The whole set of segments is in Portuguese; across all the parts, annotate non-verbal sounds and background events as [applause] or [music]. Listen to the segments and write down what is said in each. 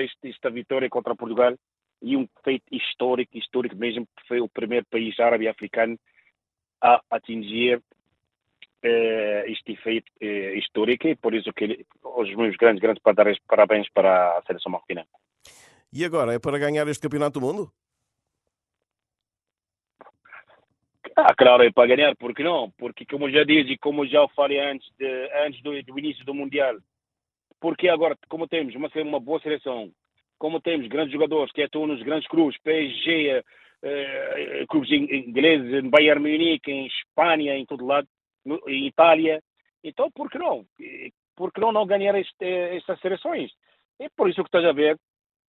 esta, esta vitória contra Portugal e um feito histórico, histórico mesmo, que foi o primeiro país árabe africano a atingir eh, este feito eh, histórico e por isso que os meus grandes, grandes parabéns para a seleção marroquina. E agora, é para ganhar este campeonato do mundo? Ah, claro, é para ganhar, porque não? Porque, como já disse e como já falei antes, de, antes do, do, início do Mundial, porque agora, como temos uma, uma boa seleção, como temos grandes jogadores que atuam nos grandes clubes, PSG, eh, eh, clubes ingleses, em Bayern Munique, em Espanha, em todo lado, no, em Itália, então por que não? Por que não, não ganhar este, estas seleções? É por isso que estás a ver,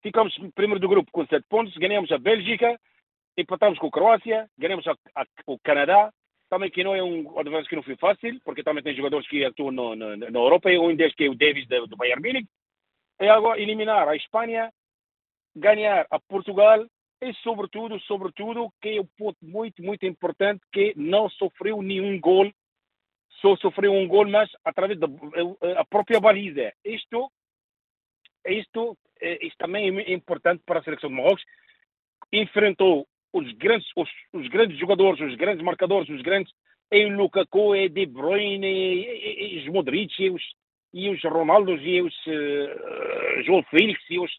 ficamos primeiro do grupo com sete pontos, ganhamos a Bélgica, empatamos com a Croácia, ganhamos a, a, o Canadá, também que não é um adversário que não foi fácil, porque também tem jogadores que atuam no, no, na Europa, e um deles que é o Davis do, do Bayern Munich, e agora eliminar a Espanha, ganhar a Portugal e sobretudo, sobretudo, que é um ponto muito, muito importante, que não sofreu nenhum gol, só sofreu um gol, mas através da a própria baliza. Isto, isto, isto também é importante para a seleção de Marrocos. Enfrentou os grandes, os, os, grandes jogadores, os grandes marcadores, os grandes, é o Lukaku, é De Bruyne, é, é, os Modric, e os, e os Ronaldos, e os uh, João Félix, e os,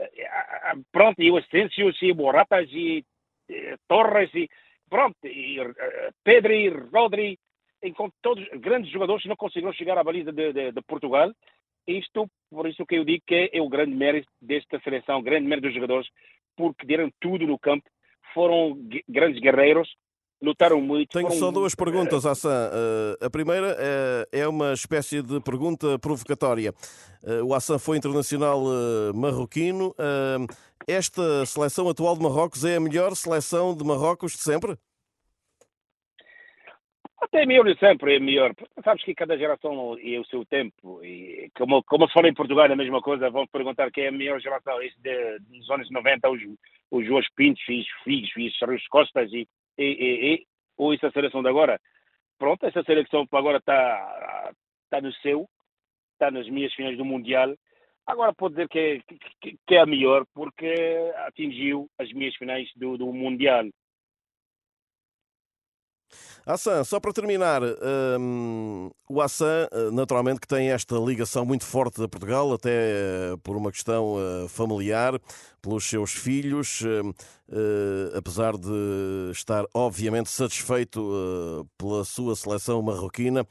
uh, pronto, e os Asensio, e Moratas, e uh, Torres, e pronto, e uh, Rodri, enquanto todos grandes jogadores não conseguiram chegar à baliza de, de, de Portugal, isto, por isso que eu digo que é o grande mérito desta seleção, o grande mérito dos jogadores, porque deram tudo no campo foram grandes guerreiros, lutaram muito. Tenho foram... só duas perguntas, Hassan. Uh, a primeira uh, é uma espécie de pergunta provocatória. O Hassan foi internacional marroquino. esta seleção atual de Marrocos é a melhor seleção de Marrocos de sempre? Até melhor sempre, é melhor. Sabes que cada geração e o seu tempo. E como, como se fala em Portugal, é a mesma coisa. Vão perguntar quem é a melhor geração. Isso de, dos anos 90, os, os João Pintos e os Figos e os Carlos Costas e, e, e, e, ou essa seleção de agora. Pronto, essa seleção agora está tá no seu, está nas minhas finais do Mundial. Agora pode dizer que é, que, que é a melhor porque atingiu as minhas finais do, do Mundial. Hassan, só para terminar, um, o Hassan, eh, naturalmente, que tem esta ligação muito forte a Portugal, até uh, por uma questão uh, familiar, pelos seus filhos, uh, apesar de estar, obviamente, satisfeito pela sua seleção marroquina.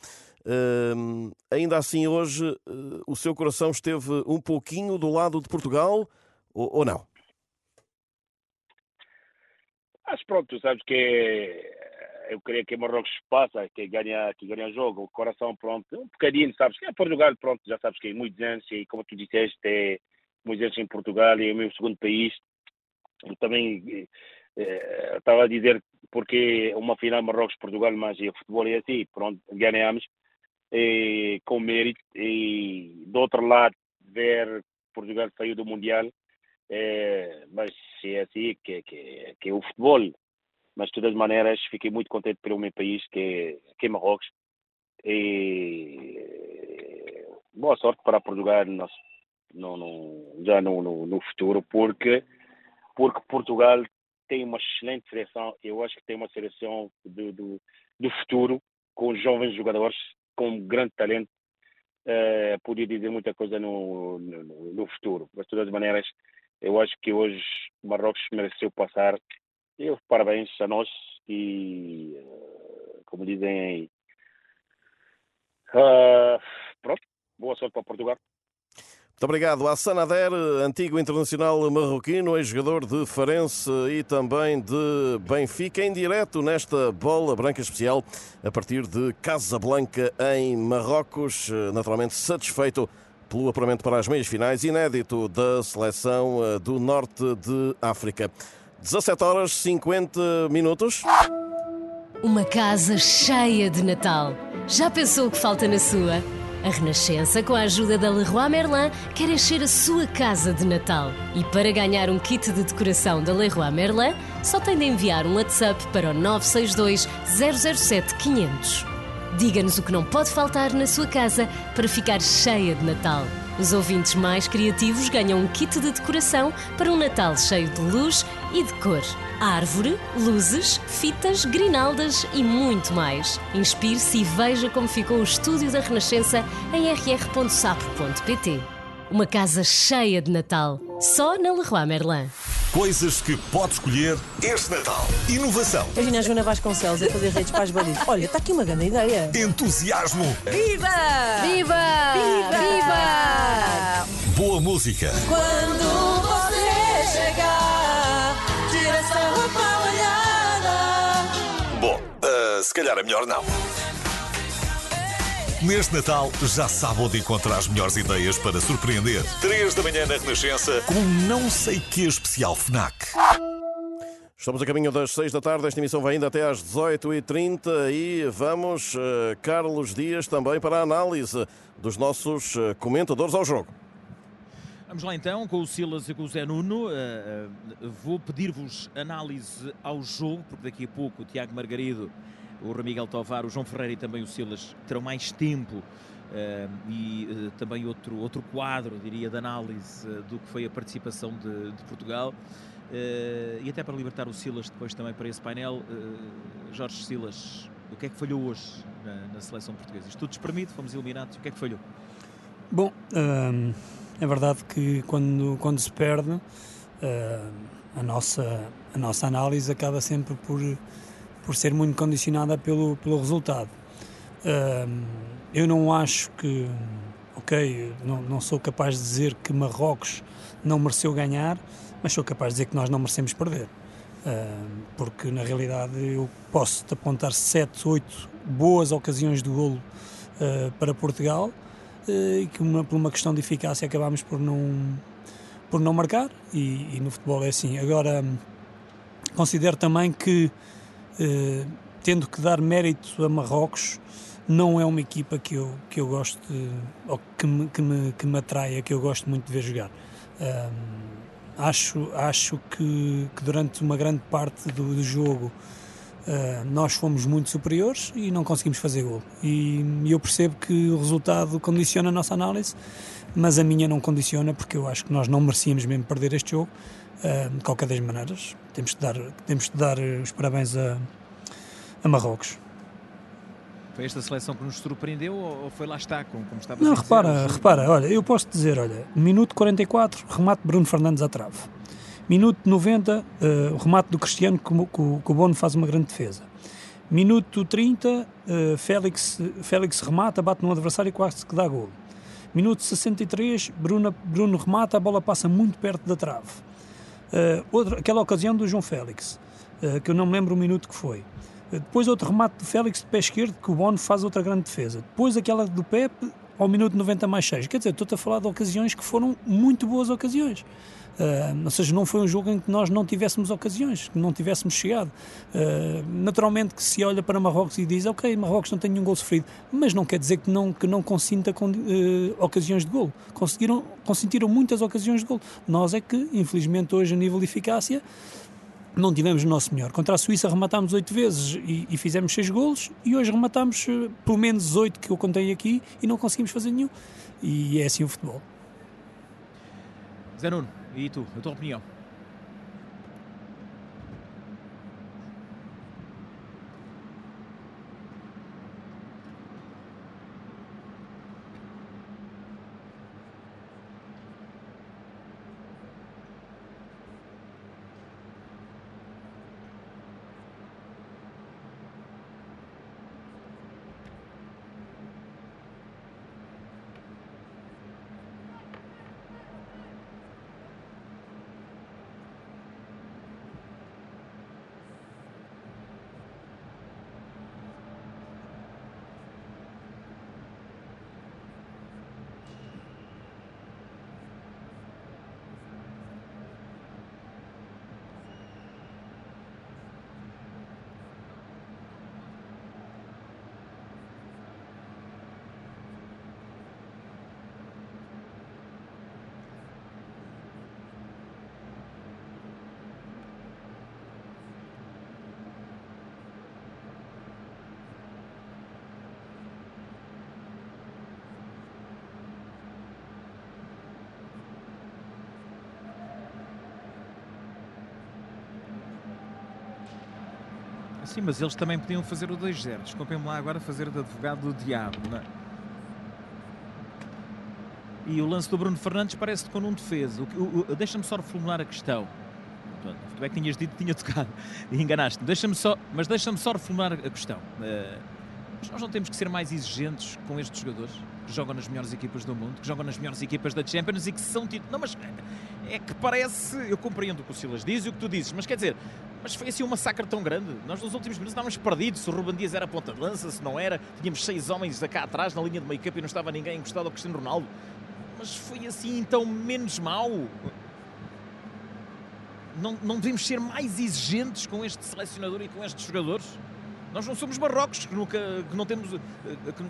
Hum, ainda assim, hoje, o seu coração esteve um pouquinho do lado de Portugal ou, ou não? Mas pronto, sabes que é eu creio que Marrocos passa, que ganha, que ganha o jogo, o coração pronto, um bocadinho, sabes, que é Portugal pronto, já sabes que é muitos anos, e como tu disseste, é muitos anos em Portugal, e é o meu segundo país, eu também eh, estava a dizer porque uma final Marrocos-Portugal, mas o futebol é assim, pronto, ganhamos, e, com mérito, e do outro lado, ver Portugal saiu do Mundial, é, mas é assim que, que, que é o futebol, mas de todas as maneiras fiquei muito contente pelo meu país, que é, que é Marrocos. E boa sorte para Portugal no, no, já no, no, no, futuro, porque, porque Portugal tem uma excelente seleção. Eu acho que tem uma seleção do, do, do futuro, com jovens jogadores, com grande talento. Uh, podia dizer muita coisa no, no, no futuro, mas de todas as maneiras, eu acho que hoje Marrocos mereceu passar eu, parabéns a nós e, eh, como dizem aí, uh, pronto, boa sorte para Portugal. Muito obrigado. Hassan Ader, antigo internacional marroquino, ex-jogador de Farense e também de Benfica, em direto nesta bola branca especial a partir de Casablanca, em Marrocos. Naturalmente satisfeito pelo apuramento para as meias finais, inédito da seleção eh, do norte de África. 17 horas 50 minutos. Uma casa cheia de Natal. Já pensou o que falta na sua? A Renascença, com a ajuda da Leroy Merlin, quer encher a sua casa de Natal. E para ganhar um kit de decoração da Leroy Merlin, só tem de enviar um WhatsApp para o 962 007 500. Diga-nos o que não pode faltar na sua casa para ficar cheia de Natal. Os ouvintes mais criativos ganham um kit de decoração para um Natal cheio de luz e de cor. Árvore, luzes, fitas, grinaldas e muito mais. Inspire-se e veja como ficou o estúdio da Renascença em rr.sapo.pt. Uma casa cheia de Natal, só na Leroy Merlin. Coisas que pode escolher este Natal. Inovação. Imagina a Joana Vasconcelos a fazer redes para as balidas. Olha, está aqui uma grande ideia. Entusiasmo. Viva! Viva! Viva! Viva! Boa música. Quando você chegar, tira essa roupa molhada. Bom, ah, se calhar é melhor não. Neste Natal, já sabe onde encontrar as melhores ideias para surpreender. 3 da manhã na Renascença, com um não sei que especial FNAC. Estamos a caminho das 6 da tarde, esta emissão vai ainda até às 18h30 e vamos, eh, Carlos Dias, também para a análise dos nossos eh, comentadores ao jogo. Vamos lá então com o Silas e com o Zé Nuno. Uh, uh, vou pedir-vos análise ao jogo, porque daqui a pouco o Tiago Margarido, o Ramiguel Tovar, o João Ferreira e também o Silas terão mais tempo uh, e também outro, outro quadro, diria, de análise do que foi a participação de, de Portugal. e até para libertar o Silas depois também para esse painel. Jorge Silas, o que é que falhou hoje na, na seleção portuguesa? Isto tudo fomos eliminados. O que é que falhou? Bom, é verdade que quando, quando se perde, a, nossa, a nossa análise acaba sempre por, por ser muito condicionada pelo, pelo resultado. Eu não acho que, ok, não, não sou capaz de dizer que Marrocos não mereceu ganhar, mas sou capaz de dizer que nós não merecemos perder. Porque na realidade eu posso apontar 7, 8 boas ocasiões de golo uh, para Portugal uh, e que uma, por uma questão de eficácia acabámos por não, por não marcar e, e no futebol é assim. Agora considero também que tendo que dar mérito a Marrocos não é uma equipa que eu, que eu gosto ou que me, que, me, que me atraia, que eu gosto muito de ver jogar. Acho, acho que, que, durante uma grande parte do, do jogo uh, nós fomos muito superiores e não conseguimos fazer gol. E, eu percebo que o resultado condiciona a nossa análise, mas a minha não condiciona porque eu acho que nós não merecíamos mesmo perder este jogo. De qualquer das maneiras, temos de dar, temos de dar os parabéns a, a Marrocos. Foi esta seleção que nos surpreendeu ou foi lá está, como, como estava Não, a dizer? repara, repara, olha, eu posso dizer, olha, minuto 44, remate Bruno Fernandes à trave. Minuto 90, uh, o remate do Cristiano, que, que, que o Bono faz uma grande defesa. Minuto 30, uh, Félix, Félix remata, bate no adversário e quase que dá gol. Minuto 63, Bruno, Bruno remata, a bola passa muito perto da trave. Uh, outra, aquela ocasião do João Félix, uh, que eu não me lembro o minuto que foi. Depois outro remate do Félix de pé esquerdo, que o Bono faz outra grande defesa. Depois aquela do Pepe, ao minuto 90 mais 6. Quer dizer, estou-te a falar de ocasiões que foram muito boas ocasiões. Uh, ou seja, não foi um jogo em que nós não tivéssemos ocasiões, que não tivéssemos chegado. Uh, naturalmente que se olha para Marrocos e diz, ok, Marrocos não tem nenhum gol sofrido, mas não quer dizer que não, que não consinta com, uh, ocasiões de gol. Conseguiram, consentiram muitas ocasiões de gol. Nós é que, infelizmente, hoje a nível de eficácia, não tivemos o nosso melhor. Contra a Suíça rematámos oito vezes e, e, fizemos seis golos e hoje rematámos uh, pelo menos oito que eu contei aqui e não conseguimos fazer nenhum. E é assim o futebol. Zé Nuno, e tu, a tua opinião? Sim, mas eles também podiam fazer o 2-0. Desculpem-me lá agora fazer de advogado do diabo. Não é? E o lance do Bruno Fernandes parece-te com um defesa. Deixa-me só reformular a questão. Tu é que tinhas dito que tinha [laughs] tocado e enganaste-me. Deixa-me só, mas deixa-me só reformular a questão. Uh, nós não temos que ser mais exigentes com estes jogadores que jogam nas melhores equipas do mundo, que jogam nas melhores equipas da Champions e que são títulos. Não, mas é que parece. Eu compreendo o que o Silas diz e o que tu dizes, mas quer dizer, mas foi assim um massacre tão grande. Nós nos últimos minutos estávamos perdidos. Se o Ruben Dias era ponta de lança, se não era, tínhamos seis homens cá atrás na linha de meio campo e não estava ninguém encostado ao Cristiano Ronaldo. Mas foi assim então menos mal. Não, não devemos ser mais exigentes com este selecionador e com estes jogadores? Nós não somos Marrocos, que, nunca, que não temos. Eh, que,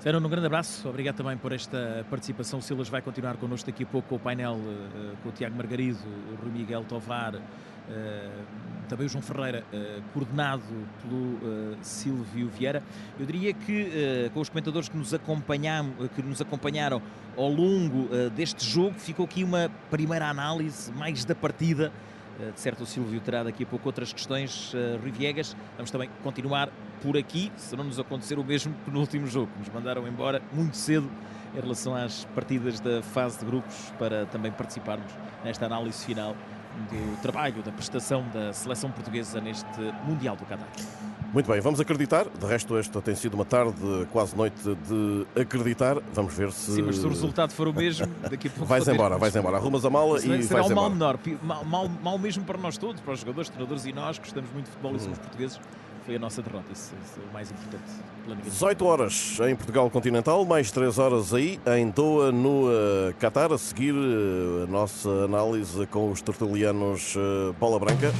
Sérgio, um grande abraço, obrigado também por esta participação. O Silas vai continuar connosco daqui a pouco com o painel uh, com o Tiago Margarido, o Rui Miguel Tovar, uh, também o João Ferreira, uh, coordenado pelo Silvio Vieira. Eu diria que com os comentadores que nos, que nos acompanharam ao longo deste jogo, ficou aqui uma primeira análise mais da partida. De certo, o Silvio terá daqui a pouco outras questões. Rui Viegas, vamos também continuar por aqui, se não nos acontecer o mesmo que no último jogo. Nos mandaram embora muito cedo em relação às partidas da fase de grupos para também participarmos nesta análise final do trabalho, da prestação da seleção portuguesa neste Mundial do Qatar. Muito bem, vamos acreditar. De resto, esta tem sido uma tarde, quase noite de acreditar. Vamos ver se. Sim, mas se o resultado for o mesmo, daqui a pouco. [laughs] vais embora, vais embora. Arrumas a mala e será vais um mal menor, mal, mal, mal mesmo para nós todos, para os jogadores, treinadores e nós, que gostamos muito de futebol e somos portugueses foi a nossa derrota. Isso, isso é o mais importante. 18 horas em Portugal Continental, mais 3 horas aí em Doha, no uh, Qatar. A seguir, uh, a nossa análise com os tertulianos uh, Bola Branca.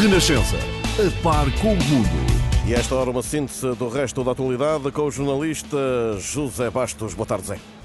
Renascença. A par com o mundo. E esta hora, uma síntese do resto da atualidade com o jornalista José Bastos. Boa tarde, Zé.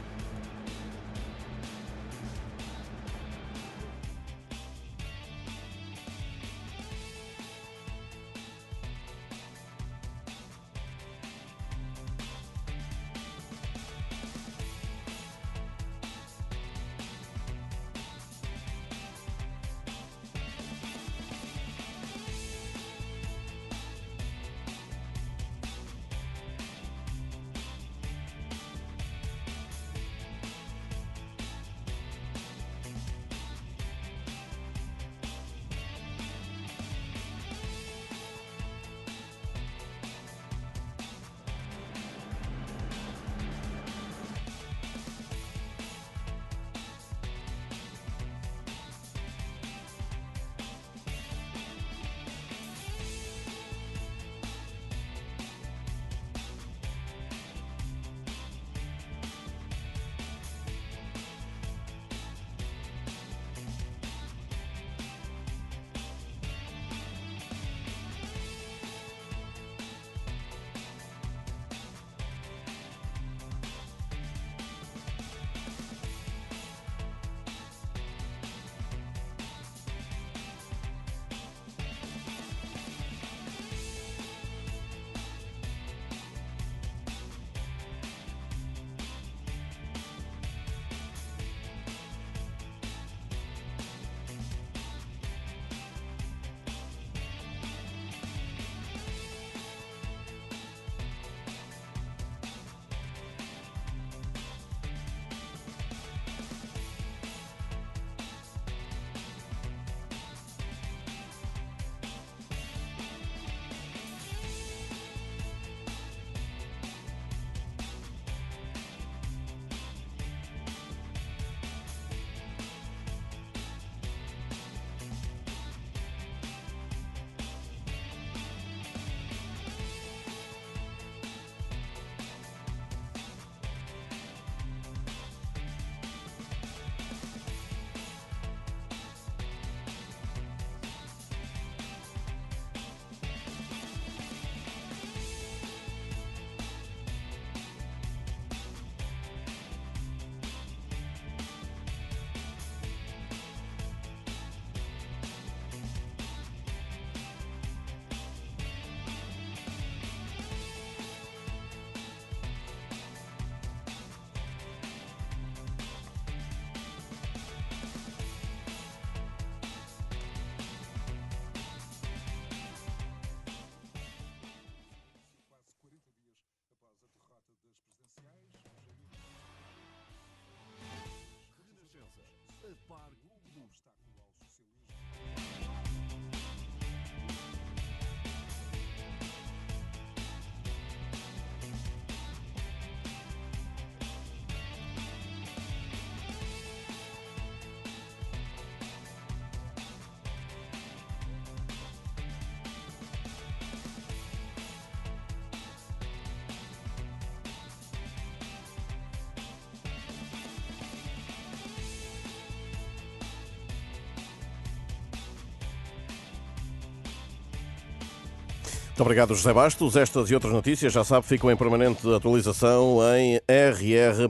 Muito obrigado, José Bastos. Estas e outras notícias, já sabe, ficam em permanente atualização em rr.sapo.pt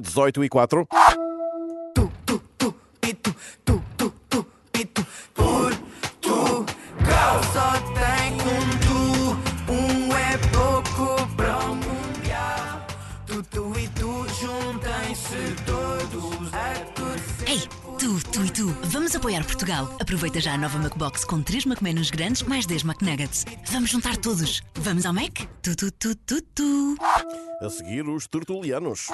18 e 4. Tu, tu, tu, e tu, tu, apoiar Portugal. Aproveita já a nova McBox com 3 McMenus grandes mais 10 McNuggets. Vamos juntar todos. Vamos ao Mac? Tu, tu, tu, tu, tu. A seguir, os tertulianos.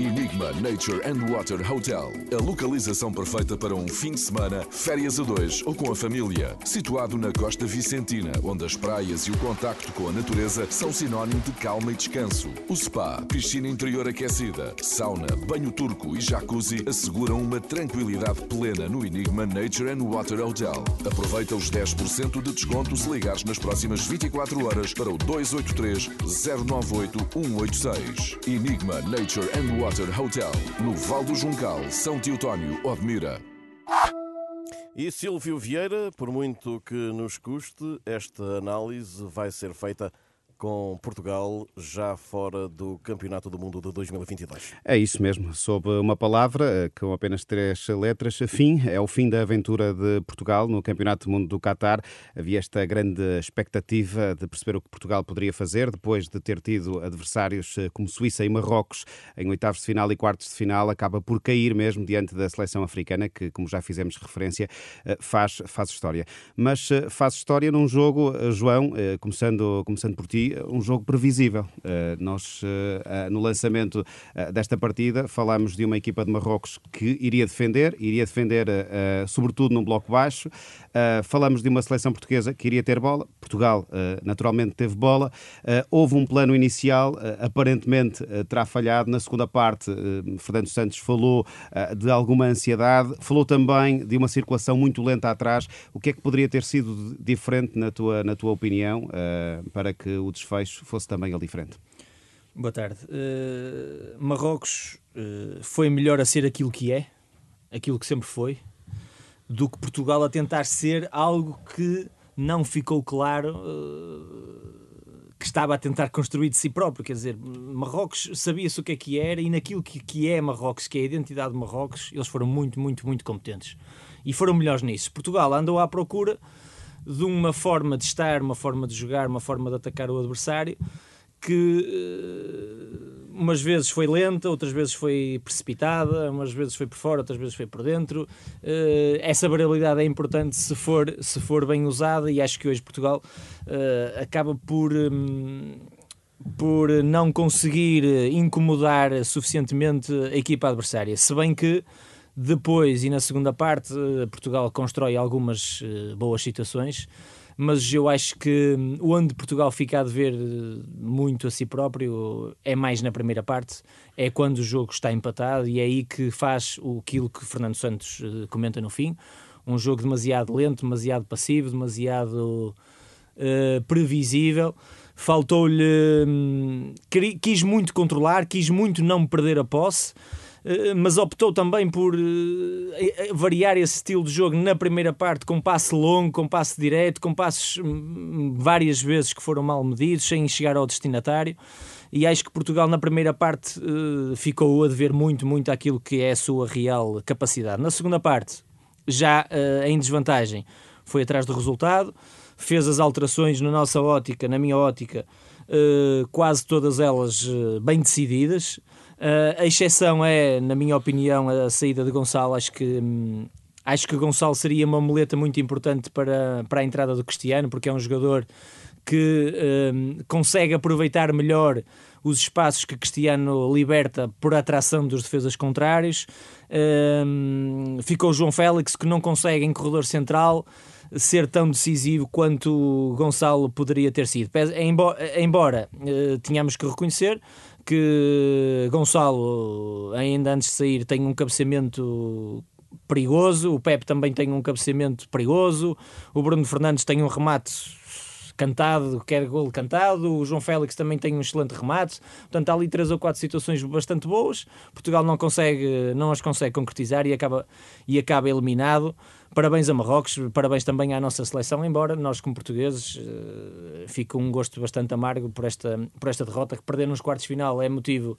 Enigma Nature and Water Hotel. A localização perfeita para um fim de semana, férias a dois ou com a família. Situado na costa vicentina, onde as praias e o contacto com a natureza são sinónimo de calma e descanso. O spa, piscina interior aquecida, sauna, banho turco e jacuzzi asseguram uma tranquilidade plena no Enigma Nature and Water Hotel. Aproveita os 10% de desconto se ligares nas próximas 24 horas para o 283 098 186. Enigma Nature and Water Hotel, no Val do Juncal, São Teotónio, Odmira. E Silvio Vieira, por muito que nos custe, esta análise vai ser feita com Portugal já fora do Campeonato do Mundo de 2022. É isso mesmo, sob uma palavra eh, com apenas três letras, fim, é o fim da aventura de Portugal no Campeonato do Mundo do Qatar. Havia esta grande expectativa de perceber o que Portugal poderia fazer depois de ter tido adversários eh, como Suíça e Marrocos em oitavos de final e quartos de final, acaba por cair mesmo diante da seleção africana, que, como já fizemos referência, eh, faz, faz história. Mas faz história num jogo, João, começando, começando por ti, um jogo previsível. Uh, nós, uh, no lançamento desta partida, falámos de uma equipa de Marrocos que iria defender, iria defender sobretudo num bloco baixo. falamos de uma seleção portuguesa que iria ter bola. Portugal, naturalmente, teve bola. houve um plano inicial, aparentemente terá falhado. Na segunda parte, Fernando Santos falou de alguma ansiedade, falou também de uma circulação muito lenta atrás. O que é que poderia ter sido diferente, na tua, na tua opinião, para que o desfecho fosse também ele diferente. Boa tarde. Uh, Marrocos uh, foi melhor a ser aquilo que é, aquilo que sempre foi, do que Portugal a tentar ser algo que não ficou claro uh, que estava a tentar construir de si próprio. Quer dizer, Marrocos sabia-se o que é que era e naquilo que, que é Marrocos, que é a identidade de Marrocos, eles foram muito, muito, muito competentes. E foram melhores nisso. Portugal andou à procura de uma forma de estar, uma forma de jogar, uma forma de atacar o adversário que uh, umas vezes foi lenta, outras vezes foi precipitada, umas vezes foi por fora, outras vezes foi por dentro. Uh, essa variabilidade é importante se for, se for bem usada e acho que hoje Portugal uh, acaba por. Um, por não conseguir incomodar suficientemente a equipa adversária. Se bem que depois e na segunda parte, eh, Portugal constrói algumas uh, boas situações, mas eu acho que hum, onde Portugal fica a dever eh, muito a si próprio é mais na primeira parte, é quando o jogo está empatado e é aí que faz aquilo que Fernando Santos uh, comenta no fim. Um jogo demasiado lento, demasiado passivo, demasiado uh, previsível faltou-lhe. Hum, quis muito controlar, quis muito não perder a posse. Eh, mas optou também por eh, variar esse estilo de jogo na primeira parte, com passe longo, com passe direto, com passes hum, várias vezes que foram mal medidos, sem chegar ao destinatário. E acho que Portugal, na primeira parte, eh, ficou a dever muito, muito aquilo que é a sua real capacidade. Na segunda parte, já em desvantagem, foi atrás do resultado, fez as alterações na nossa ótica, na minha ótica, quase todas elas bem decididas. Uh, a exceção é, na minha opinião, a saída de Gonçalo. Acho que, hum, acho que Gonçalo seria uma muleta muito importante para, para a entrada do Cristiano, porque é um jogador que hum, consegue aproveitar melhor os espaços que Cristiano liberta por atração dos defesas contrários. Um, ficou João Félix, que não consegue em corredor central ser tão decisivo quanto Gonçalo poderia ter sido. Embora, embora uh, tenhamos que reconhecer que Gonçalo, ainda antes de sair, tem um cabeceamento perigoso, o Pepe também tem um cabeceamento perigoso, o Bruno Fernandes tem um remate cantado, quer gol cantado. O João Félix também tem um excelente remate. Portanto, há ali três ou quatro situações bastante boas. Portugal não consegue, não as consegue concretizar e acaba, e acaba eliminado. Parabéns a Marrocos, parabéns também à nossa seleção, embora nós, como portugueses, uh, fica um gosto bastante amargo por esta, por esta derrota, que perder nos quartos de final é motivo,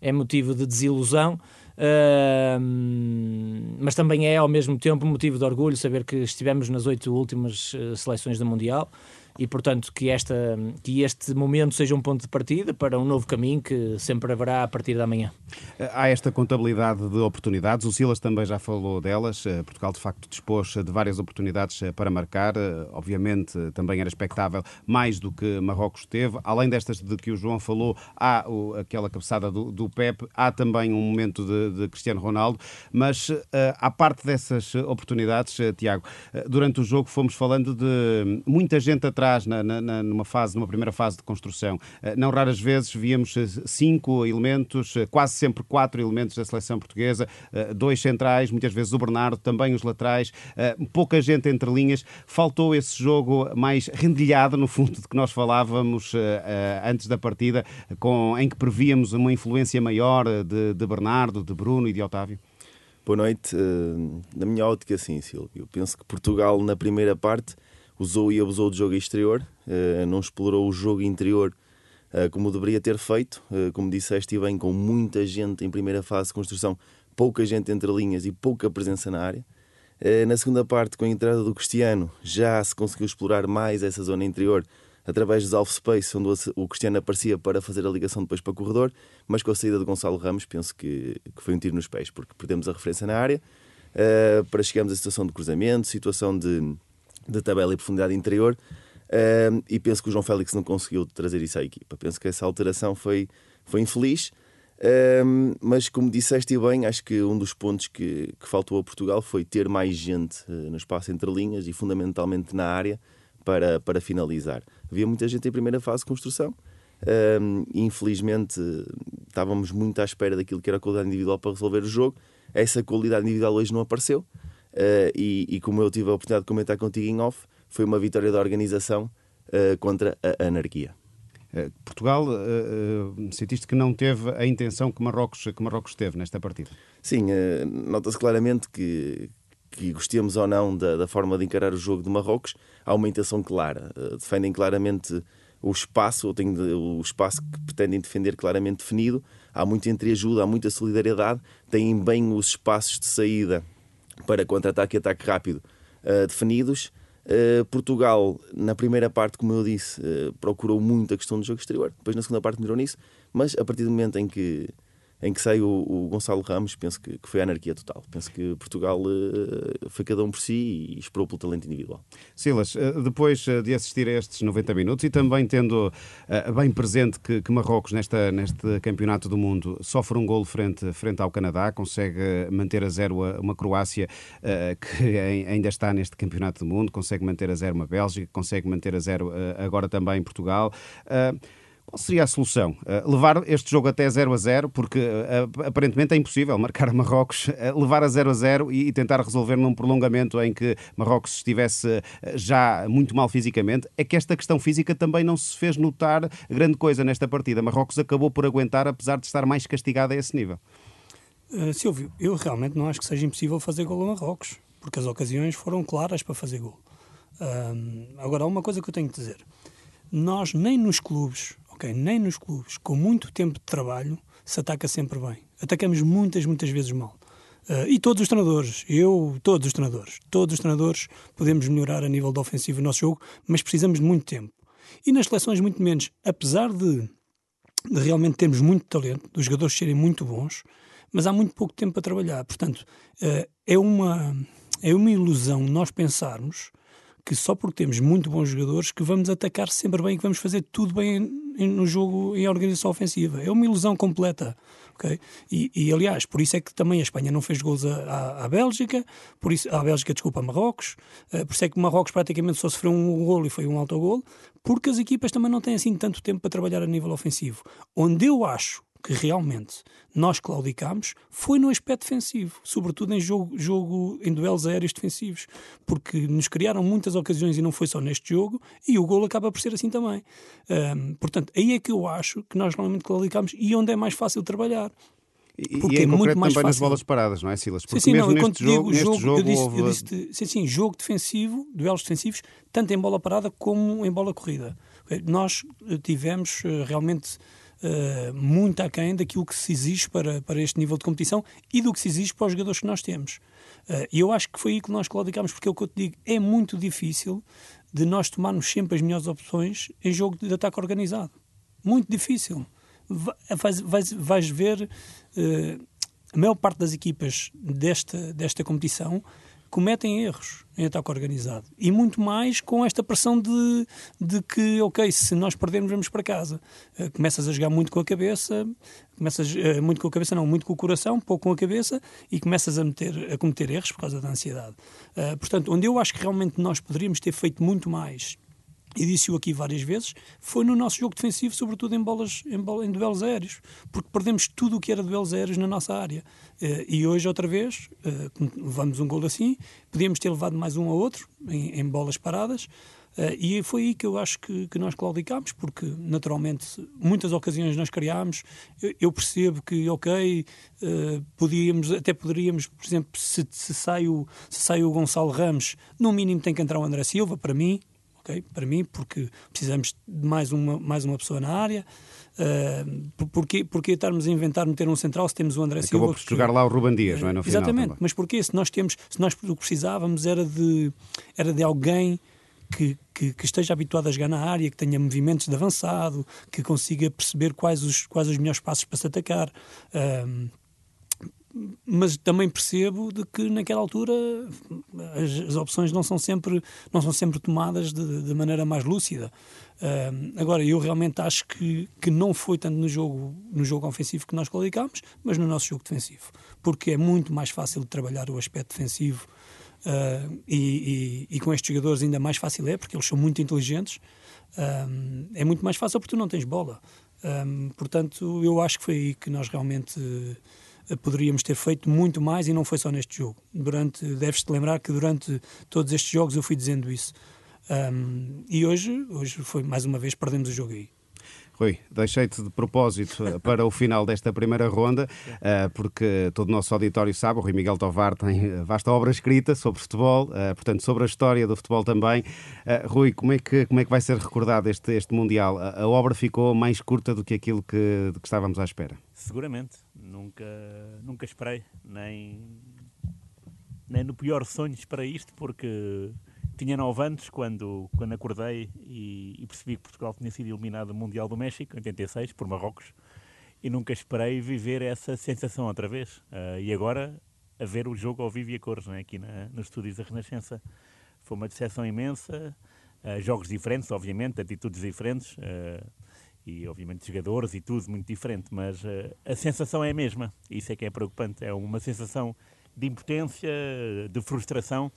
é motivo de desilusão. Uh, mas também é ao mesmo tempo motivo de orgulho saber que estivemos nas oito últimas uh, seleções do Mundial e portanto que, esta, que este momento seja um ponto de partida para um novo caminho que sempre haverá a partir da manhã. Há esta contabilidade de oportunidades, o Silas também já falou delas, eh, Portugal de facto dispôs de várias oportunidades para marcar, obviamente também era expectável mais do que Marrocos teve, além destas de que o João falou, há aquela cabeçada do, do Pep, há também um momento de de, Cristiano Ronaldo, mas uh, à parte dessas oportunidades, Tiago, durante o jogo fomos falando de muita gente atrás na, na, numa fase, numa primeira fase de construção. não raras vezes víamos cinco elementos, quase sempre quatro elementos da seleção portuguesa, dois centrais, muitas vezes o Bernardo, também os laterais, pouca gente entre linhas. Faltou esse jogo mais rendilhado, no fundo, de que nós falávamos antes da partida, com, em que prevíamos uma influência maior de, de Bernardo, de Bruno e de Otávio? Boa noite. Eh, na minha ótica, sim, Silvio. Eu penso que Portugal, na primeira parte, usou e abusou do jogo exterior, eh, não explorou o jogo interior eh, como deveria ter feito. Como disseste bem, com muita gente em primeira fase de construção, pouca gente entre linhas e pouca presença na área. Na segunda parte, com a entrada do Cristiano, já se conseguiu explorar mais essa zona interior através dos Alf Space, onde o Cristiano aparecia para fazer a ligação depois para o corredor, mas com a saída de Gonçalo Ramos, penso que, que foi um tiro nos pés, porque perdemos a referência na área, para chegarmos à situação de cruzamento, situação de, de tabela e profundidade interior, uh, e penso que o João Félix não conseguiu trazer isso à equipa. Penso que essa alteração foi, foi infeliz. Uh, mas como disseste bem, acho que um dos pontos que, que faltou a Portugal foi ter mais gente no espaço entre linhas e fundamentalmente na área para, para finalizar. Havia muita gente em primeira fase de construção. Infelizmente estávamos muito à espera daquilo que era a qualidade individual para resolver o jogo. Essa qualidade individual hoje não apareceu. Uh, e, e, como eu tive a oportunidade de comentar contigo em off, foi uma vitória da organização uh, contra a anarquia. Uh, Portugal, sentiste que não teve a intenção que Marrocos, que Marrocos teve nesta partida? Sim, nota-se claramente que, que gostemos ou não da, da, forma de encarar o jogo de Marrocos, há uma intenção clara. Defendem claramente o espaço, ou têm o espaço que pretendem defender claramente definido. Há muita entreajuda, há muita solidariedade, têm bem os espaços de saída para contra-ataque e ataque rápido uh, definidos. Uh, Portugal, na primeira parte, como eu disse, procurou muito a questão do jogo exterior, depois na segunda parte melhorou nisso, mas a partir do momento em que em que sai o, o Gonçalo Ramos, penso que, que, foi a anarquia total. Penso que Portugal uh, foi cada um por si e esperou pelo talento individual. Silas, uh, depois uh, de assistir a estes 90 minutos e também tendo bem presente que, que, Marrocos, nesta, neste campeonato do mundo, sofre um gol frente, frente ao Canadá, consegue manter a zero uma Croácia que ainda está neste campeonato do mundo, consegue manter a zero uma Bélgica, consegue manter a zero agora também Portugal. Qual seria a solução? Uh, levar este jogo até 0 a 0, porque uh, aparentemente é impossível marcar a [laughs] Marrocos, uh, levar a 0 a 0 e, e, tentar resolver num prolongamento em que Marrocos estivesse já muito mal fisicamente. É que esta questão física também não se fez notar grande coisa nesta partida. Marrocos acabou por aguentar, apesar de estar mais castigada a esse nível. Silvio, eu realmente não acho que seja impossível fazer gol a Marrocos, porque as ocasiões foram claras para fazer gol. agora, há uma coisa que eu tenho que dizer. Nós, nem nos clubes, ok? Nem nos clubes, com muito tempo de trabalho, se ataca sempre bem. Atacamos muitas, muitas vezes mal. Uh, e todos os treinadores, eu, todos os treinadores, todos os treinadores podemos melhorar a nível de ofensivo o nosso jogo, mas precisamos de muito tempo. E nas seleções, muito menos. Apesar de, de realmente termos muito talento, dos jogadores serem muito bons, mas há muito pouco tempo para trabalhar. Portanto, uh, é, uma, é uma ilusão nós pensarmos que só porque temos muito bons jogadores que vamos atacar sempre bem que vamos fazer tudo bem no jogo em organização ofensiva. É uma ilusão completa. Okay? E, e, aliás, por isso é que também a Espanha não fez gols à, à Bélgica, por isso, à Bélgica, desculpa, a Marrocos, uh, por isso é que Marrocos praticamente só sofreu um gol e foi um autogol, porque as equipas também não têm assim tanto tempo para trabalhar a nível ofensivo. Onde eu acho que realmente nós claudicámos foi no aspecto defensivo, sobretudo em jogo, jogo em duelos aéreos defensivos, porque nos criaram muitas ocasiões e não foi só neste jogo, e o gol acaba por ser assim também. Um, portanto, aí é que eu acho que nós realmente claudicámos e onde é mais fácil trabalhar. Porque e em é muito mais também nas fácil. bolas paradas, não é, Silas? Sim, Porque sim, mesmo não, neste jogo, digo jogo, jogo eu disse, houve... eu disse, sim, sim, jogo defensivo, duelos defensivos, tanto em bola parada como em bola corrida. Nós eh, tivemos eh, realmente eh, muito aquém daquilo que se exige para, para este nível de competição e do que se exige para os jogadores que nós temos. Eh, E eu acho que foi aí que nós claudicámos, porque é o que eu te digo, é muito difícil de nós tomarmos sempre as melhores opções em jogo de ataque organizado. Muito difícil. Va- Vais, vais, vais ver eh, a maior parte das equipas desta, desta competição cometem erros em ataque organizado. E muito mais com esta pressão de, de que, ok, se nós perdermos, vamos para casa. Eh, começas a jogar muito com a cabeça, começas eh, muito com a cabeça, não, muito com o coração, pouco com a cabeça, e começas a, meter, a cometer erros por causa da ansiedade. Eh, portanto, onde eu acho que realmente nós poderíamos ter feito muito mais e disse-o aqui várias vezes, foi no nosso jogo defensivo, sobretudo em bolas, em, bola, em duelos aéreos, porque perdemos tudo o que era duelos aéreos na nossa área. Eh, e hoje, outra vez, eh, levamos um gol assim, podíamos ter levado mais um ou outro em, em bolas paradas, eh, e foi aí que eu acho que, que nós claudicámos, porque naturalmente muitas ocasiões nós criámos. Eu, eu percebo que, ok, eh, podíamos, até poderíamos, por exemplo, se, se, sai o, se sai o Gonçalo Ramos, no mínimo tem que entrar o André Silva, para mim, ok? Para mim, porque precisamos de mais uma, mais uma pessoa na área. Uh, por- porquê, porquê estarmos a inventar meter um central se temos o André Acabou Silva? por jogar lá o Ruben Dias, não é? No final Exatamente, também. mas porquê? Se nós temos, se nós o que precisávamos era de, era de alguém que, que, que esteja habituado a jogar na área, que tenha movimentos de avançado, que consiga perceber quais os, quais os melhores passos para se atacar. Um, mas também percebo de que naquela altura as, as opções não são sempre não são sempre tomadas de, de maneira mais lúcida. Ahm, agora eu realmente acho que, que não foi tanto no jogo no jogo ofensivo que nós qualificámos mas no nosso jogo defensivo. Porque é muito mais fácil de trabalhar o aspecto defensivo ah, e, e- e com estes jogadores ainda mais fácil é porque eles são muito inteligentes. Ahm, é muito mais fácil porque tu não tens bola. Portanto eu acho que foi aí que nós realmente poderíamos ter feito muito mais e não foi só neste jogo. Durante, deves-te lembrar que durante todos estes jogos eu fui dizendo isso. Um, e hoje, hoje foi mais uma vez perdemos o jogo aí. Rui, deixei-te de propósito eh, para o final desta primeira ronda, eh, porque todo o nosso auditório sabe, o Rui Miguel Tovar tem eh, vasta obra escrita sobre futebol, portanto, sobre a história do futebol também. Rui, como é que, como é que vai ser recordado este, este Mundial? A, obra ficou mais curta do que aquilo que, que estávamos à espera? Seguramente. Nunca, nunca esperei, nem, nem no pior sonho esperei isto, porque tinha 9 anos quando, quando acordei e, e percebi que Portugal tinha sido eliminado do Mundial do México, em 86, por Marrocos, e nunca esperei viver essa sensação outra vez. Ah, e agora, a ver o jogo ao vivo e a cores, né, aqui na, nos estúdios da Renascença. Foi uma decepção imensa, ah, jogos diferentes, obviamente, atitudes diferentes. ah, e obviamente jogadores e tudo muito diferente, mas eh, a sensação é a mesma. Isso é que é preocupante. É uma sensação de impotência, de frustração,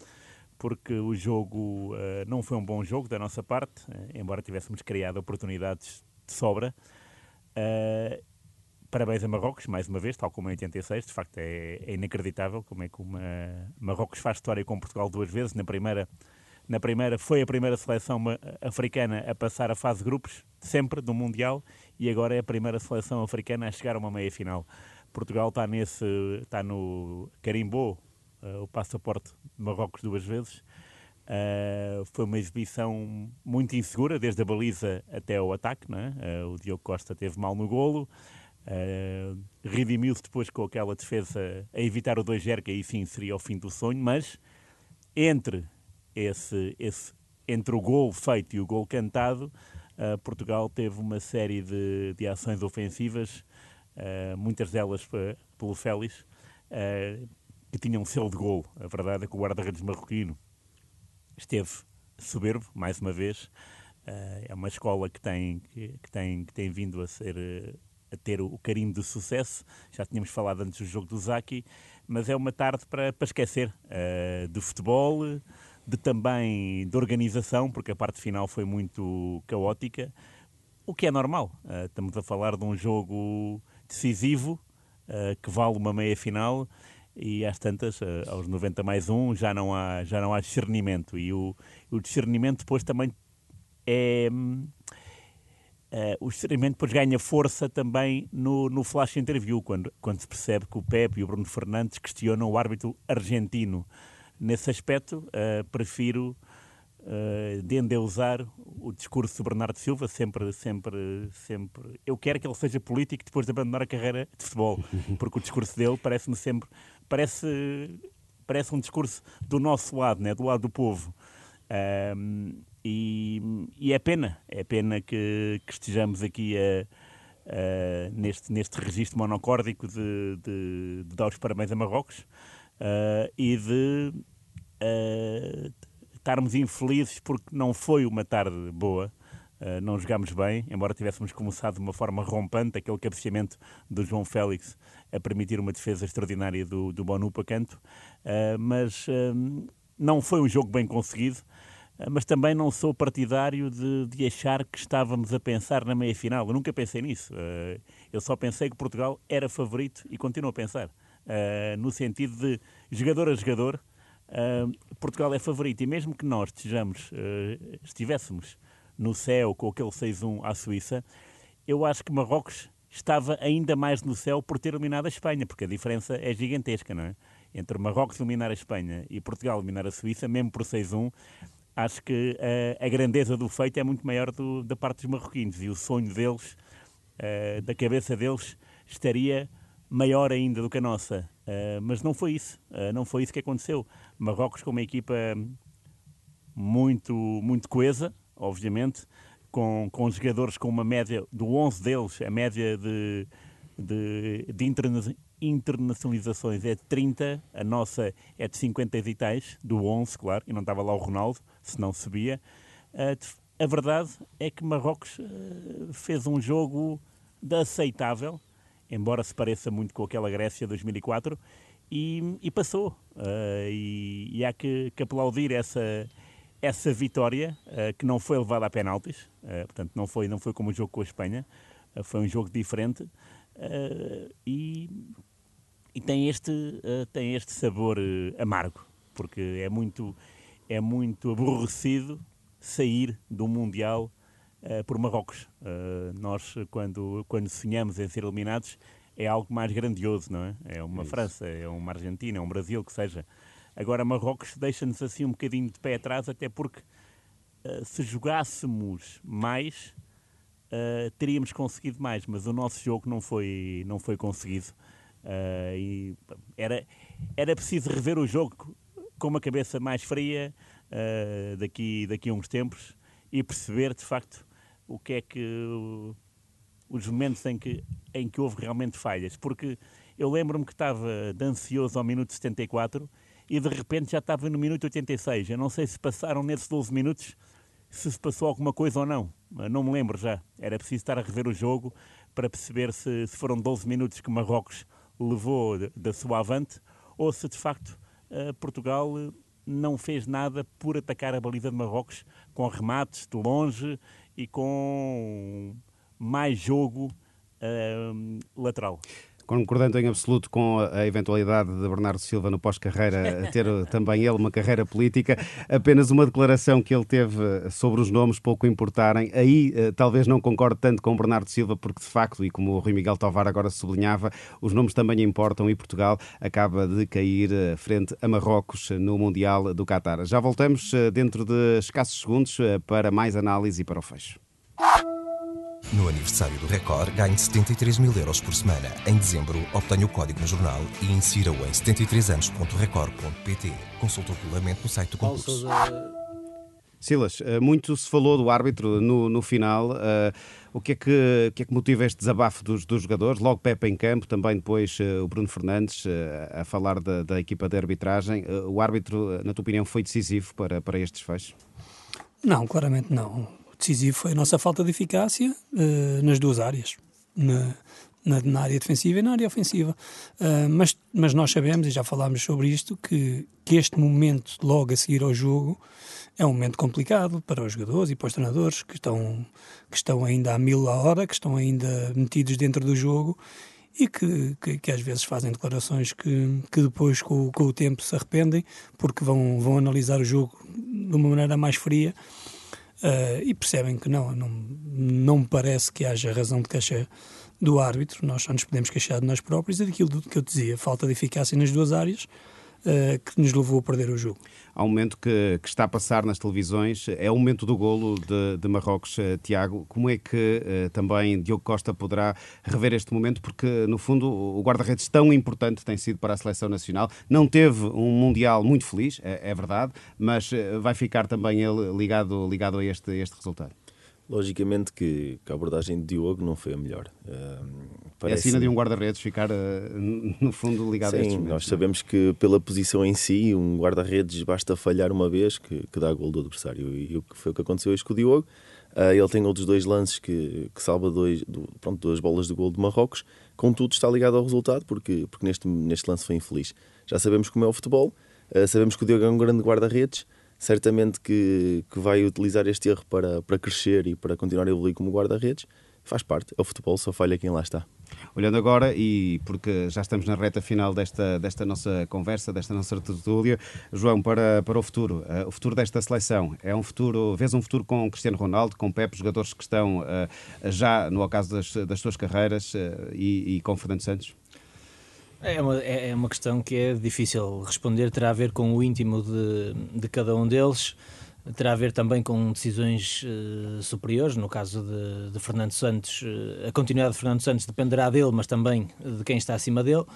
porque o jogo eh, não foi um bom jogo da nossa parte, eh, embora tivéssemos criado oportunidades de sobra. Parabéns a Marrocos, mais uma vez, tal como em 86. De facto, é, é inacreditável como é que uma Marrocos faz história com Portugal duas vezes. Na primeira, na primeira foi a primeira seleção africana a passar a fase de grupos, sempre, do Mundial, e agora é a primeira seleção africana a chegar a uma meia-final. Portugal está nesse, está no carimbou eh, o passaporte de Marrocos duas vezes. Eh, foi uma exibição muito insegura, desde a baliza até o ataque. É? Eh, o Diogo Costa teve mal no golo, eh, redimiu-se depois com aquela defesa a evitar o 2-0, que aí sim seria o fim do sonho, mas entre esse, esse entre o gol feito e o gol cantado, eh, Portugal teve uma série de, de ações ofensivas, eh, muitas delas pe- pelo Félix, eh, que tinham um selo de gol. A verdade é que o guarda-redes marroquino esteve soberbo, mais uma vez. É uma escola que tem, que, que tem, que tem vindo a ser a ter o carinho de sucesso. Já tínhamos falado antes do jogo do Zaki, mas é uma tarde para, para esquecer eh, de futebol, de também de organização, porque a parte final foi muito caótica, o que é normal. Eh, estamos a falar de um jogo decisivo, uh, que vale uma meia final, e às tantas, uh, aos 90 mais um, já não há, já não há discernimento. E o, o discernimento depois também é. Uh, o discernimento depois ganha força também no, no flash interview, quando, quando se percebe que o Pepe e o Bruno Fernandes questionam o árbitro argentino. Nesse aspecto, uh, prefiro uh, de endeusar o discurso de Bernardo Silva, sempre, sempre, sempre. Eu quero que ele seja político depois de abandonar a carreira de futebol, [laughs] porque o discurso dele parece-me sempre. Parece, parece um discurso do nosso lado, né? do lado do povo. Um, e, e, é pena, é pena que, que estejamos aqui a, a, neste, neste registro monocórdico de, de, de, dar os parabéns a Marrocos uh, e de uh, estarmos infelizes porque não foi uma tarde boa. Uh, não jogámos bem, embora tivéssemos começado de uma forma rompante, aquele cabeceamento do João Félix a permitir uma defesa extraordinária do, do Bonu para canto, mas não foi um jogo bem conseguido. Mas também não sou partidário de, de, achar que estávamos a pensar na meia-final. Eu nunca pensei nisso. Eu só pensei que Portugal era favorito e continuo a pensar. Ah, no sentido de, jogador a jogador, Portugal é favorito. E mesmo que nós estejamos, estivéssemos no céu com aquele 6-1 à Suíça, eu acho que Marrocos estava ainda mais no céu por ter eliminado a Espanha, porque a diferença é gigantesca, não é? Entre Marrocos eliminar a Espanha e Portugal eliminar a Suíça, mesmo por 6-1, acho que a, a grandeza do feito é muito maior do, da parte dos marroquinos e o sonho deles, uh, da cabeça deles, estaria maior ainda do que a nossa. Uh, mas não foi isso, uh, não foi isso que aconteceu. Marrocos com uma equipa muito, muito coesa, obviamente, com, com jogadores com uma média do 11 deles, a média de, de, de internacionalizações é de 30, a nossa é de 50 e tais, do 11, claro, e não estava lá o Ronaldo, se não subia. A verdade é que Marrocos fez um jogo de aceitável, embora se pareça muito com aquela Grécia de 2004, e, e passou. Uh, e, e, há que, que, aplaudir essa, essa vitória, uh, que não foi levada a penaltis, uh, portanto, não foi, não foi como o jogo com a Espanha, foi um jogo diferente. e e tem este, tem este sabor amargo, porque é muito, é muito aborrecido sair do Mundial por Marrocos. nós, quando, quando sonhamos em ser eliminados, é algo mais grandioso, não é? É uma é França, é uma Argentina, é um Brasil, que seja. Agora, Marrocos deixa-nos assim um bocadinho de pé atrás, até porque se jogássemos mais, teríamos conseguido mais, mas o nosso jogo não foi, não foi conseguido. E era, era preciso rever o jogo com uma cabeça mais fria daqui, daqui a uns tempos e perceber de facto o que é que os momentos em que, em que houve realmente falhas. Porque eu lembro-me que estava de ansioso ao minuto 74 e de repente já estava no minuto 86. Eu não sei se passaram nesses 12 minutos se se passou alguma coisa ou não. Não me lembro já. Era preciso estar a rever o jogo para perceber se, se foram 12 minutos que Marrocos levou da sua avante, ou se de facto eh, Portugal não fez nada por atacar a baliza de Marrocos com remates de longe e com mais jogo uh, lateral concordando em absoluto com a eventualidade de Bernardo Silva no pós-carreira ter [laughs] também ele uma carreira política, apenas uma declaração que ele teve sobre os nomes pouco importarem. Aí eh, talvez não concorde tanto com Bernardo Silva, porque de facto, e como o Rui Miguel Tovar agora sublinhava, os nomes também importam e Portugal acaba de cair eh, frente a Marrocos no Mundial do Qatar. Já voltamos eh, dentro de escassos segundos para mais análise e para o fecho. No aniversário do Record, ganhe 73 mil euros por semana. Em dezembro, obtenha o código no jornal e insira-o em 73anos.record.pt. Consulte o regulamento no site do concurso. Silas, eh, muito se falou do árbitro no, no final. Uh, o que é que, o que é que motiva este desabafo dos, dos jogadores? Logo Pepe em campo, também depois uh, o Bruno Fernandes uh, a falar da, da, equipa de arbitragem. o árbitro, na tua opinião, foi decisivo para, para estes fechos? Não, claramente não decisivo foi a nossa falta de eficácia uh, nas duas áreas, na, na, na, área defensiva e na área ofensiva. Uh, mas, mas nós sabemos, e já falámos sobre isto, que, que este momento, logo a seguir ao jogo, é um momento complicado para os jogadores e para os treinadores que estão, que estão ainda a mil a hora, que estão ainda metidos dentro do jogo e que, que, que às vezes fazem declarações que, que depois, com, com, o tempo, se arrependem porque vão, vão analisar o jogo de uma maneira mais fria uh, e percebem que não, não, não me parece que haja razão de queixa do árbitro, nós só nos podemos queixar de nós próprios e daquilo que eu dizia, falta de eficácia nas duas áreas uh, que nos levou a perder o jogo. Há um momento que, que, está a passar nas televisões, é o momento do golo de, de Marrocos, uh, Tiago. Como é que uh, também Diogo Costa poderá rever este momento? Porque, no fundo, o guarda-redes tão importante tem sido para a seleção nacional. Não teve um Mundial muito feliz, é, é verdade, mas vai ficar também ele ligado, ligado a este, este resultado. Logicamente que, que, a abordagem de Diogo não foi a melhor. Uh, parece... É a sina de um guarda-redes ficar, uh, no fundo, ligado Sim, a estes momentos. nós sabemos que pela posição em si, um guarda-redes basta falhar uma vez que, que dá gol do adversário. E, o que foi o que aconteceu hoje com o Diogo. Uh, ele tem outros dois lances que, que salva dois, do, pronto, duas bolas de gol de Marrocos. Contudo, está ligado ao resultado porque, porque neste, neste lance foi infeliz. Já sabemos como é o futebol, sabemos que o Diogo é um grande guarda-redes certamente que, que vai utilizar este erro para, para crescer e para continuar a evoluir como guarda-redes. Faz parte, é o futebol, só falha quem lá está. Olhando agora, e porque já estamos na reta final desta, desta nossa conversa, desta nossa tertúlia, João, para, para o futuro, uh, o futuro desta seleção, é um futuro, vês um futuro com Cristiano Ronaldo, com Pepe, jogadores que estão uh, já no ocaso das, das suas carreiras uh, e, e com Fernando Santos? É uma, é, é uma questão que é difícil responder, terá a ver com o íntimo de, de cada um deles, terá a ver também com decisões uh, superiores, no caso de, de Fernando Santos, uh, a continuidade de Fernando Santos dependerá dele, mas também de quem está acima dele, uh,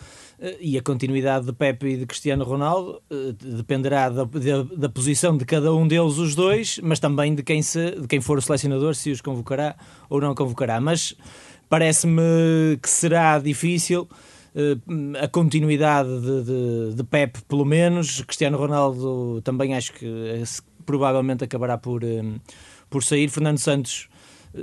e a continuidade de Pepe e de Cristiano Ronaldo dependerá da, da, da, posição de cada um deles, os dois, mas também de quem, se, de quem for o selecionador, se os convocará ou não convocará. Mas parece-me que será difícil a continuidade de, de, de, Pep, pelo menos. Cristiano Ronaldo também acho que eh, provavelmente acabará por, eh, por sair. Fernando Santos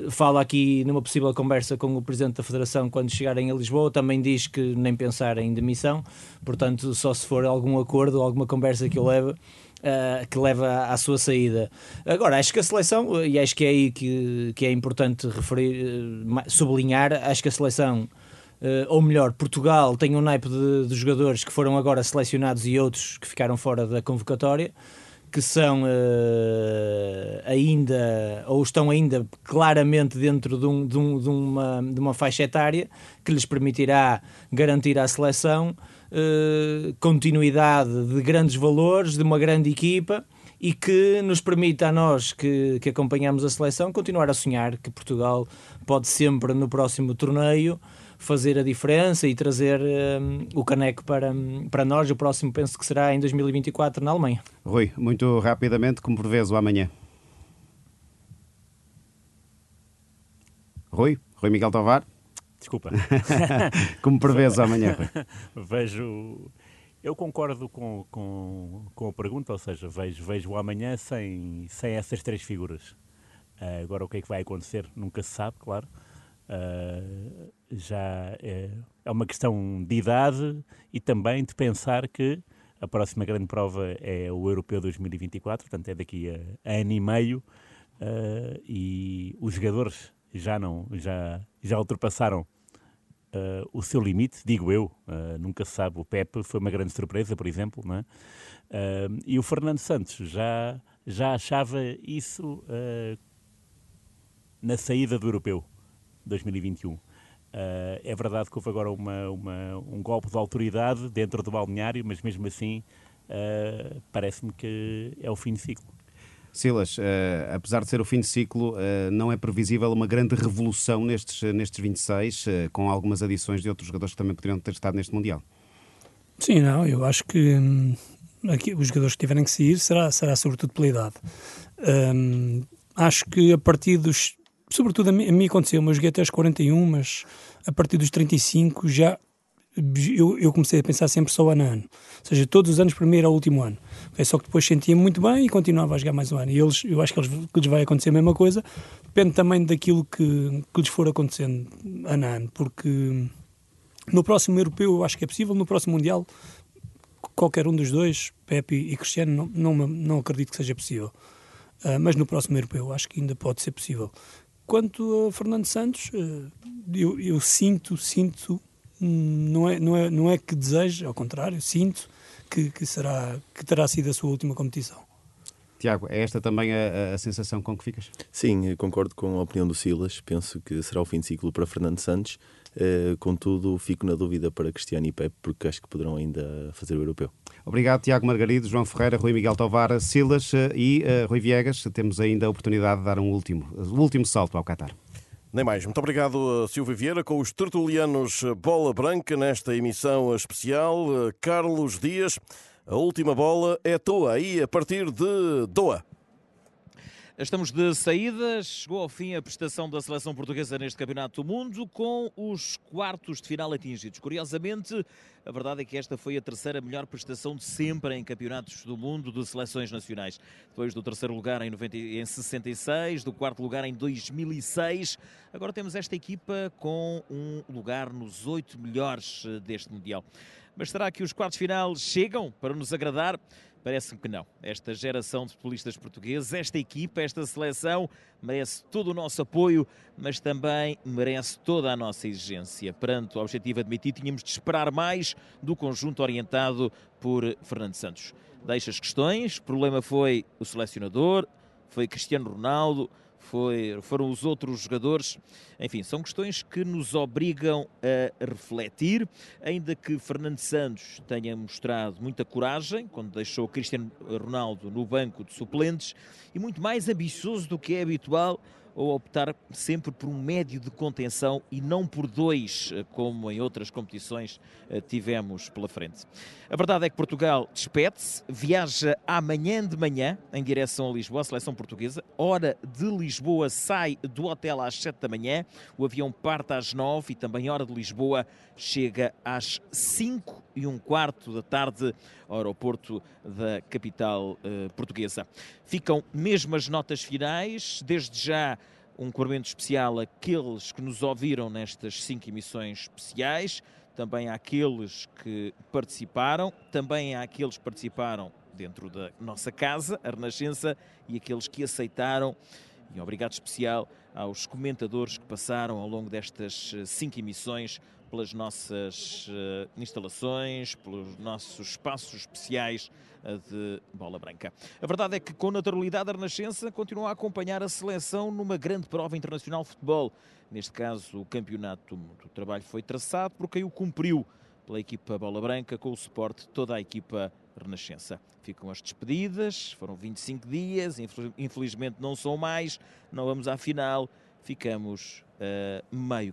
fala aqui numa possível conversa com o Presidente da Federação quando chegarem a Lisboa, também diz que nem pensar em demissão, portanto, só se for algum acordo, alguma conversa que o leve. Uh, que leva à sua saída. Agora, acho que a seleção, e acho que é aí que, que é importante referir, sublinhar, acho que a seleção ou melhor, Portugal tem um naipe de, de, jogadores que foram agora selecionados e outros que ficaram fora da convocatória, que são uh, ainda, ou estão ainda claramente dentro de, um, de, um, de, uma, de uma faixa etária que lhes permitirá garantir à seleção uh, continuidade de grandes valores, de uma grande equipa e que nos permita a nós que, que acompanhamos a seleção continuar a sonhar que Portugal pode sempre no próximo torneio fazer a diferença e trazer um, o caneco para, para nós. O próximo penso que será em 2024 na Alemanha. Rui, muito rapidamente, como prevês o amanhã? Rui? Rui Miguel Tovar? Desculpa. [laughs] [laughs] como prevês o amanhã, Rui? Vejo... Eu concordo com, com, com a pergunta, ou seja, vejo, vejo o amanhã sem, sem essas três figuras. Uh, agora, o que é que vai acontecer? Nunca se sabe, claro. Uh, já é, é, uma questão de idade e também de pensar que a próxima grande prova é o Europeu 2024, portanto é daqui a, a ano e meio uh, e os jogadores já não já já ultrapassaram uh, o seu limite, digo eu, nunca se sabe. O Pepe foi uma grande surpresa, por exemplo, não é? e o Fernando Santos já já achava isso na saída do Europeu. 2021. Uh, é verdade que houve agora uma, uma, um golpe de autoridade dentro do balneário, mas mesmo assim uh, parece-me que é o fim de ciclo. Silas, uh, apesar de ser o fim de ciclo, não é previsível uma grande revolução nestes, nestes 26, com algumas adições de outros jogadores que também poderiam ter estado neste Mundial? Sim, não, eu acho que hum, aqui, os jogadores que tiverem que sair será, será sobretudo pela idade. Hum, acho que a partir dos sobretudo a mim, a mim aconteceu, eu joguei até aos 41, mas a partir dos 35 já eu, eu comecei a pensar sempre só ano a ano. Ou seja, todos os anos para mim era o último ano. Okay? Só que depois sentia muito bem e continuava a jogar mais um ano. E eles, eu acho que, eles, que lhes vai acontecer a mesma coisa. Depende também daquilo que, que lhes for acontecendo ano a ano. Porque no próximo europeu eu acho que é possível, no próximo mundial qualquer um dos dois, Pepe e Cristiano, não, não, não acredito que seja possível. Uh, mas no próximo europeu acho que ainda pode ser possível. Quanto a Fernando Santos, eh, eu, eu sinto, sinto não é, não é, não é que desejo, ao contrário, sinto que, que, será, que terá sido a sua última competição. Tiago, é esta também a, a, sensação com que ficas? Sim, concordo com a opinião do Silas. Penso que será o fim de ciclo para Fernando Santos. Uh, contudo, fico na dúvida para Cristiano e Pepe, porque acho que poderão ainda fazer o europeu. Obrigado, Tiago Margarido, João Ferreira, Rui Miguel Tovar, Silas uh, e uh, Rui Viegas. Temos ainda a oportunidade de dar um último, o último salto ao Qatar. Nem mais. Muito obrigado, Silvio Vieira, com os tertulianos Bola Branca nesta emissão especial. Carlos Dias. A última bola é tua, aí a partir de Doha. Estamos de saída, chegou ao fim a prestação da seleção portuguesa neste Campeonato do Mundo com os quartos de final atingidos. Curiosamente, a verdade é que esta foi a terceira melhor prestação de sempre em Campeonatos do Mundo de seleções nacionais. Depois do terceiro lugar em, 90, em 66, do quarto lugar em 2006, agora temos esta equipa com um lugar nos oito melhores eh, deste Mundial. Mas será que os quartos final chegam para nos agradar? Parece-me que não. Esta geração de futebolistas portugueses, esta equipa, esta seleção, merece todo o nosso apoio, mas também merece toda a nossa exigência. Perante o objetivo admitido, tínhamos de esperar mais do conjunto orientado por Fernando Santos. Deixa as questões, o problema foi o selecionador, foi Cristiano Ronaldo, foi, foram os outros jogadores. Enfim, são questões que nos obrigam a refletir, ainda que Fernando Santos tenha mostrado muita coragem quando deixou Cristiano Ronaldo no banco de suplentes e muito mais ambicioso do que é habitual ou optar sempre por um médio de contenção e não por dois, eh, como em outras competições eh, tivemos pela frente. A verdade é que Portugal despede-se, viaja amanhã de manhã em direção a Lisboa, a seleção portuguesa. Hora de Lisboa sai do hotel às 7 da manhã, o avião parte às 9 e também hora de Lisboa chega às 5 e um quarto da tarde ao aeroporto da capital uh, portuguesa. Ficam mesmo as notas finais, desde já um cumprimento especial àqueles que nos ouviram nestas cinco emissões especiais, também àqueles que participaram, também àqueles que participaram dentro da nossa casa, a Renascença, e aqueles que aceitaram. E obrigado especial aos comentadores que passaram ao longo destas eh, cinco emissões pelas nossas uh, instalações, pelos nossos espaços especiais uh, de bola branca. A verdade é que, com naturalidade, a Renascença continua a acompanhar a seleção numa grande prova internacional de futebol. Neste caso, o campeonato do trabalho foi traçado por quem o cumpriu pela equipa Bola Branca, com o suporte de toda a equipa Renascença. Ficam as despedidas, foram 25 dias, infelizmente não são mais, não vamos à final, ficamos uh, meio